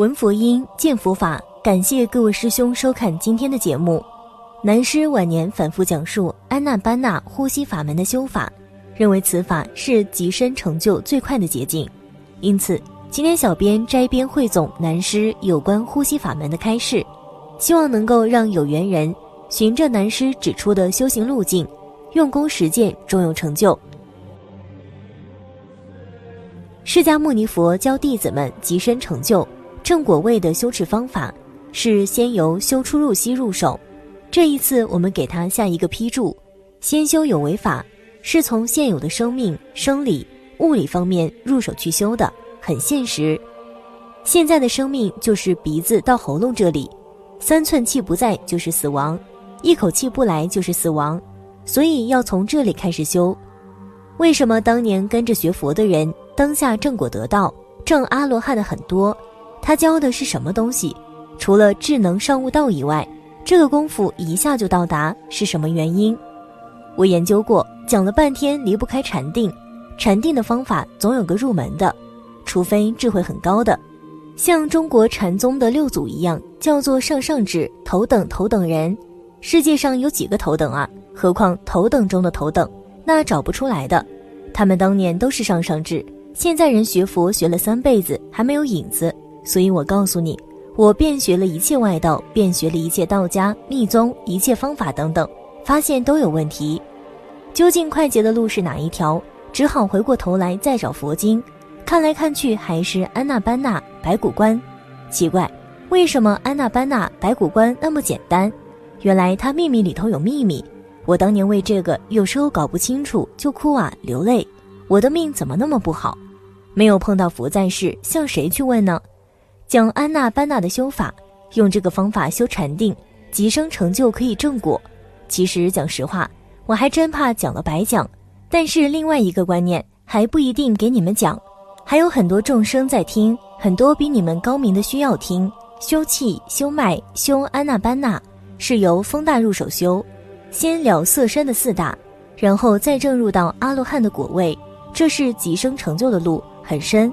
闻佛音，见佛法。感谢各位师兄收看今天的节目。南师晚年反复讲述安娜班纳呼吸法门的修法，认为此法是极深成就最快的捷径。因此，今天小编摘编汇总南师有关呼吸法门的开示，希望能够让有缘人循着南师指出的修行路径，用功实践，终有成就。释迦牟尼佛教弟子们极深成就。正果位的修持方法是先由修出入息入手。这一次，我们给他下一个批注：先修有为法，是从现有的生命、生理、物理方面入手去修的，很现实。现在的生命就是鼻子到喉咙这里，三寸气不在就是死亡，一口气不来就是死亡，所以要从这里开始修。为什么当年跟着学佛的人，当下正果得道、正阿罗汉的很多？他教的是什么东西？除了智能上悟道以外，这个功夫一下就到达是什么原因？我研究过，讲了半天离不开禅定。禅定的方法总有个入门的，除非智慧很高的，像中国禅宗的六祖一样，叫做上上智头等头等人。世界上有几个头等啊？何况头等中的头等，那找不出来的。他们当年都是上上智，现在人学佛学了三辈子还没有影子。所以我告诉你，我遍学了一切外道，遍学了一切道家、密宗一切方法等等，发现都有问题。究竟快捷的路是哪一条？只好回过头来再找佛经，看来看去还是安娜班纳白骨观。奇怪，为什么安娜班纳白骨观那么简单？原来它秘密里头有秘密。我当年为这个有时候搞不清楚就哭啊流泪。我的命怎么那么不好？没有碰到佛在世，向谁去问呢？讲安娜班纳的修法，用这个方法修禅定，即生成就可以正果。其实讲实话，我还真怕讲了白讲。但是另外一个观念还不一定给你们讲，还有很多众生在听，很多比你们高明的需要听。修气、修脉、修安娜班纳，是由风大入手修，先了色身的四大，然后再正入到阿罗汉的果位，这是即生成就的路，很深。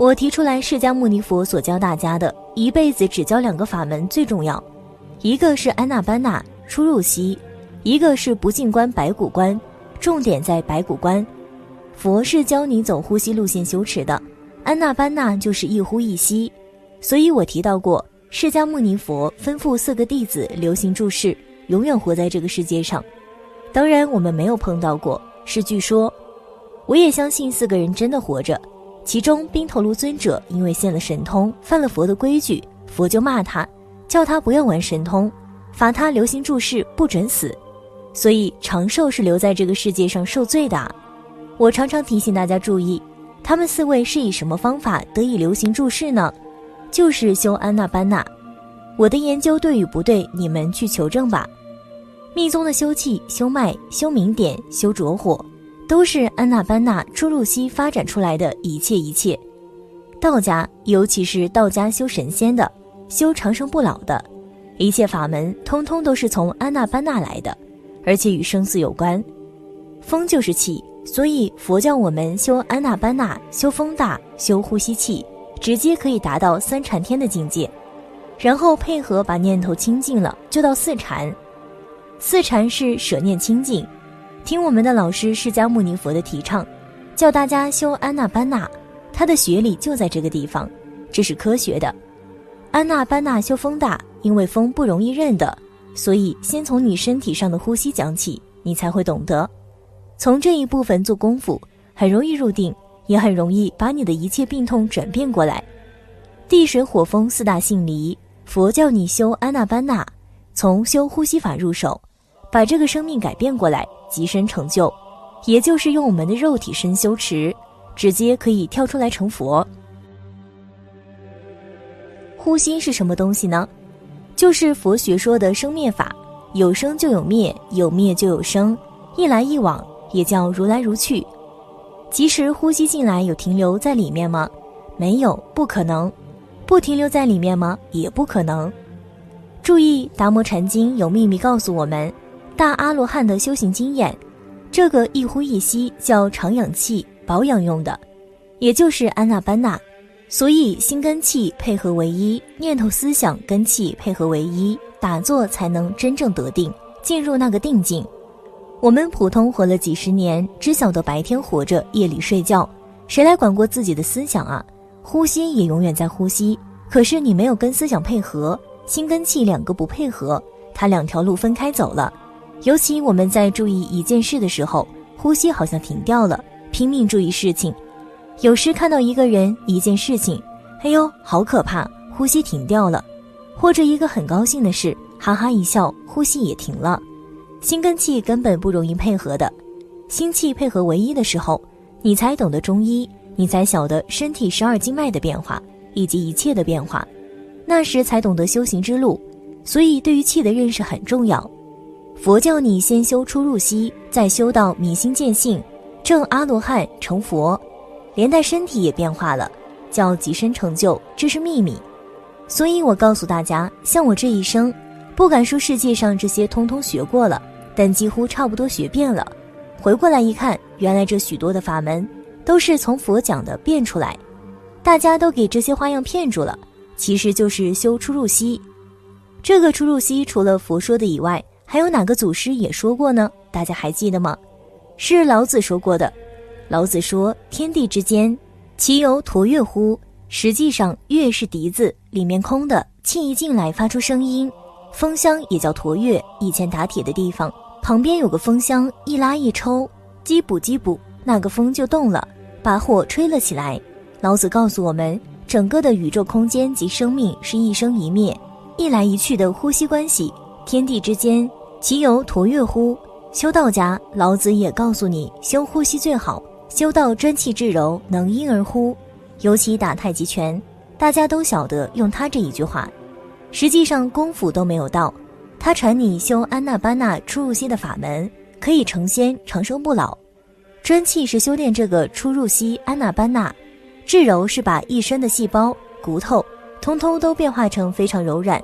我提出来，释迦牟尼佛所教大家的一辈子只教两个法门最重要，一个是安娜班纳出入息，一个是不净观白骨观，重点在白骨观。佛是教你走呼吸路线修持的，安娜班纳就是一呼一吸。所以我提到过，释迦牟尼佛吩咐四个弟子留心注视，永远活在这个世界上。当然我们没有碰到过，是据说。我也相信四个人真的活着。其中，冰头卢尊者因为现了神通，犯了佛的规矩，佛就骂他，叫他不要玩神通，罚他留心注视，不准死。所以长寿是留在这个世界上受罪的。我常常提醒大家注意，他们四位是以什么方法得以留心注视呢？就是修安娜班纳。我的研究对与不对，你们去求证吧。密宗的修气、修脉、修明点、修着火。都是安娜班纳出入息发展出来的一切一切，道家尤其是道家修神仙的，修长生不老的，一切法门通通都是从安娜班纳来的，而且与生死有关。风就是气，所以佛教我们修安娜班纳，修风大，修呼吸气，直接可以达到三禅天的境界，然后配合把念头清净了，就到四禅。四禅是舍念清净。听我们的老师释迦牟尼佛的提倡，叫大家修安娜班纳，他的学理就在这个地方，这是科学的。安娜班纳修风大，因为风不容易认的，所以先从你身体上的呼吸讲起，你才会懂得。从这一部分做功夫，很容易入定，也很容易把你的一切病痛转变过来。地水火风四大性离，佛教你修安娜班纳，从修呼吸法入手，把这个生命改变过来。极深成就，也就是用我们的肉体身修持，直接可以跳出来成佛。呼吸是什么东西呢？就是佛学说的生灭法，有生就有灭，有灭就有生，一来一往，也叫如来如去。即使呼吸进来有停留在里面吗？没有，不可能。不停留在里面吗？也不可能。注意，《达摩禅经》有秘密告诉我们。大阿罗汉的修行经验，这个一呼一吸叫长养气保养用的，也就是安娜班纳所以心跟气配合为一，念头思想跟气配合为一，打坐才能真正得定，进入那个定境。我们普通活了几十年，只晓得白天活着，夜里睡觉，谁来管过自己的思想啊？呼吸也永远在呼吸，可是你没有跟思想配合，心跟气两个不配合，它两条路分开走了。尤其我们在注意一件事的时候，呼吸好像停掉了，拼命注意事情。有时看到一个人、一件事情，哎呦，好可怕！呼吸停掉了，或者一个很高兴的事，哈哈一笑，呼吸也停了。心跟气根本不容易配合的，心气配合唯一的时候，你才懂得中医，你才晓得身体十二经脉的变化以及一切的变化，那时才懂得修行之路。所以，对于气的认识很重要。佛教你先修出入息，再修到明心见性，证阿罗汉成佛。连带身体也变化了，叫极身成就，这是秘密。所以我告诉大家，像我这一生，不敢说世界上这些通通学过了，但几乎差不多学遍了。回过来一看，原来这许多的法门，都是从佛讲的变出来，大家都给这些花样骗住了。其实就是修出入息。这个出入息，除了佛说的以外，还有哪个祖师也说过呢？大家还记得吗？是老子说过的。老子说：“天地之间，其犹橐越乎？实际上，越是笛子，里面空的，气一进来发出声音。风箱也叫橐越，以前打铁的地方旁边有个风箱，一拉一抽，击补击补，那个风就动了，把火吹了起来。老子告诉我们，整个的宇宙空间及生命是一生一灭、一来一去的呼吸关系。天地之间，其有橐越乎？修道家，老子也告诉你，修呼吸最好。”修道专气致柔，能婴儿乎？尤其打太极拳，大家都晓得用他这一句话。实际上功夫都没有到，他传你修安娜班纳出入息的法门，可以成仙长生不老。专气是修炼这个出入息安娜班纳，至柔是把一身的细胞骨头通通都变化成非常柔软。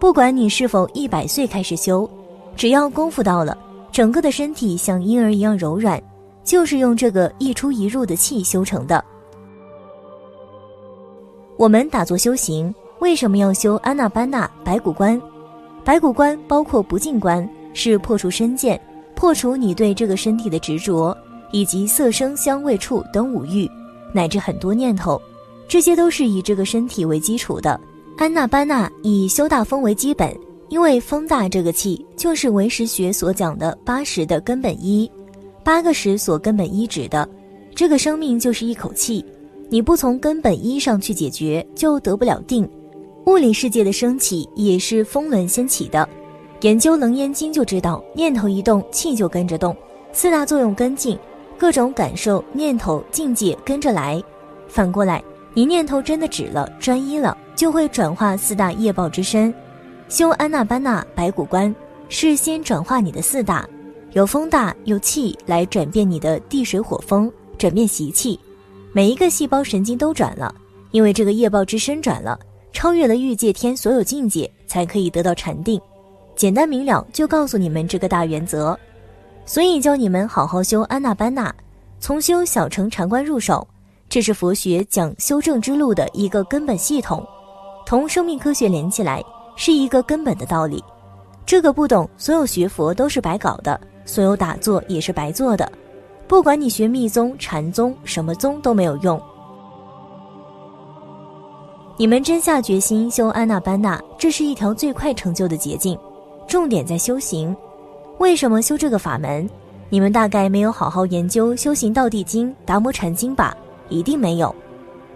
不管你是否一百岁开始修，只要功夫到了，整个的身体像婴儿一样柔软。就是用这个一出一入的气修成的。我们打坐修行，为什么要修安那班那白骨观？白骨观包括不净观，是破除身见，破除你对这个身体的执着，以及色声香味触等五欲，乃至很多念头，这些都是以这个身体为基础的。安那班那以修大风为基本，因为风大这个气就是唯识学所讲的八识的根本一。八个识所根本一指的，这个生命就是一口气，你不从根本一上去解决，就得不了定。物理世界的升起也是风轮先起的。研究《楞严经》就知道，念头一动，气就跟着动，四大作用跟进，各种感受、念头、境界跟着来。反过来，你念头真的止了，专一了，就会转化四大业报之身。修安那班那白骨观，是先转化你的四大。有风大有气来转变你的地水火风，转变习气，每一个细胞神经都转了，因为这个业报之身转了，超越了欲界天所有境界，才可以得到禅定。简单明了，就告诉你们这个大原则，所以教你们好好修安那班那，从修小乘禅观入手，这是佛学讲修正之路的一个根本系统，同生命科学连起来是一个根本的道理。这个不懂，所有学佛都是白搞的。所有打坐也是白做的，不管你学密宗、禅宗，什么宗都没有用。你们真下决心修安那班那，这是一条最快成就的捷径。重点在修行。为什么修这个法门？你们大概没有好好研究《修行道地经》《达摩禅经》吧？一定没有。《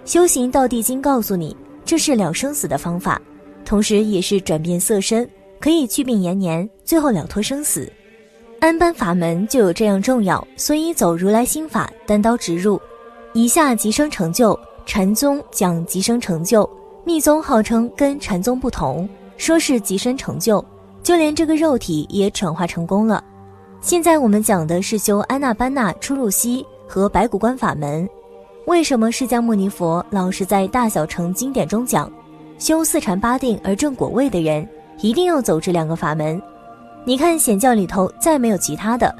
修行道地经》告诉你，这是了生死的方法，同时也是转变色身，可以去病延年，最后了脱生死。安般法门就有这样重要，所以走如来心法，单刀直入，以下即生成就。禅宗讲即生成就，密宗号称跟禅宗不同，说是即生成就，就连这个肉体也转化成功了。现在我们讲的是修安那班那出入息和白骨观法门。为什么释迦牟尼佛老是在大小乘经典中讲，修四禅八定而证果位的人，一定要走这两个法门？你看显教里头再没有其他的，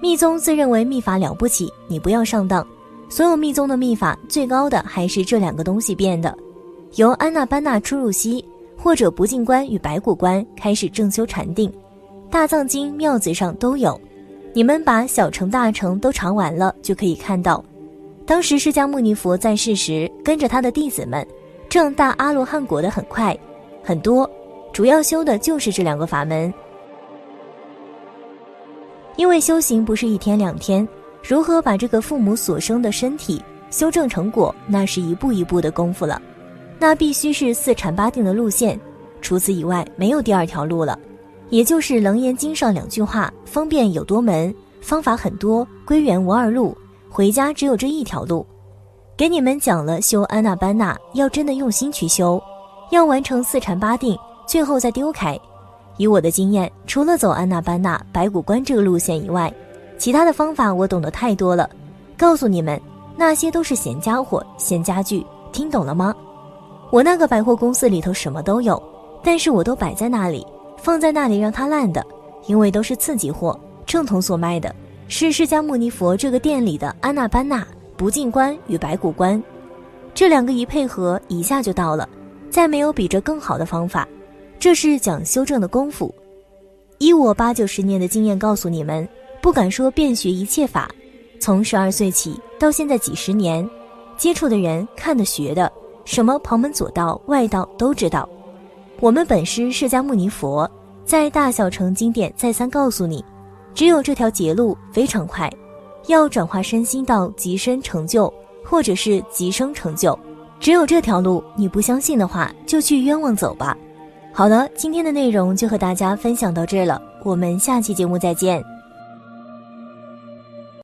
密宗自认为秘法了不起，你不要上当。所有密宗的秘法最高的还是这两个东西变的，由安那班那出入息或者不净观与白骨观开始正修禅定，大藏经庙子上都有。你们把小乘大乘都尝完了，就可以看到，当时释迦牟尼佛在世时，跟着他的弟子们，正大阿罗汉果的很快，很多，主要修的就是这两个法门。因为修行不是一天两天，如何把这个父母所生的身体修正成果，那是一步一步的功夫了，那必须是四禅八定的路线，除此以外没有第二条路了。也就是《楞严经》上两句话：“方便有多门，方法很多，归元无二路，回家只有这一条路。”给你们讲了修安那班那，要真的用心去修，要完成四禅八定，最后再丢开。以我的经验，除了走安那班那、白骨观这个路线以外，其他的方法我懂得太多了。告诉你们，那些都是闲家伙、闲家具，听懂了吗？我那个百货公司里头什么都有，但是我都摆在那里，放在那里让它烂的，因为都是次级货。正统所卖的是释迦牟尼佛这个店里的安那班那、不净观与白骨观，这两个一配合，一下就到了，再没有比这更好的方法。这是讲修正的功夫，以我八九十年的经验告诉你们，不敢说遍学一切法，从十二岁起到现在几十年，接触的人、看的、学的，什么旁门左道、外道都知道。我们本师释迦牟尼佛在大小乘经典再三告诉你，只有这条捷路非常快，要转化身心到极深成就，或者是极生成就，只有这条路。你不相信的话，就去冤枉走吧。好了，今天的内容就和大家分享到这了，我们下期节目再见。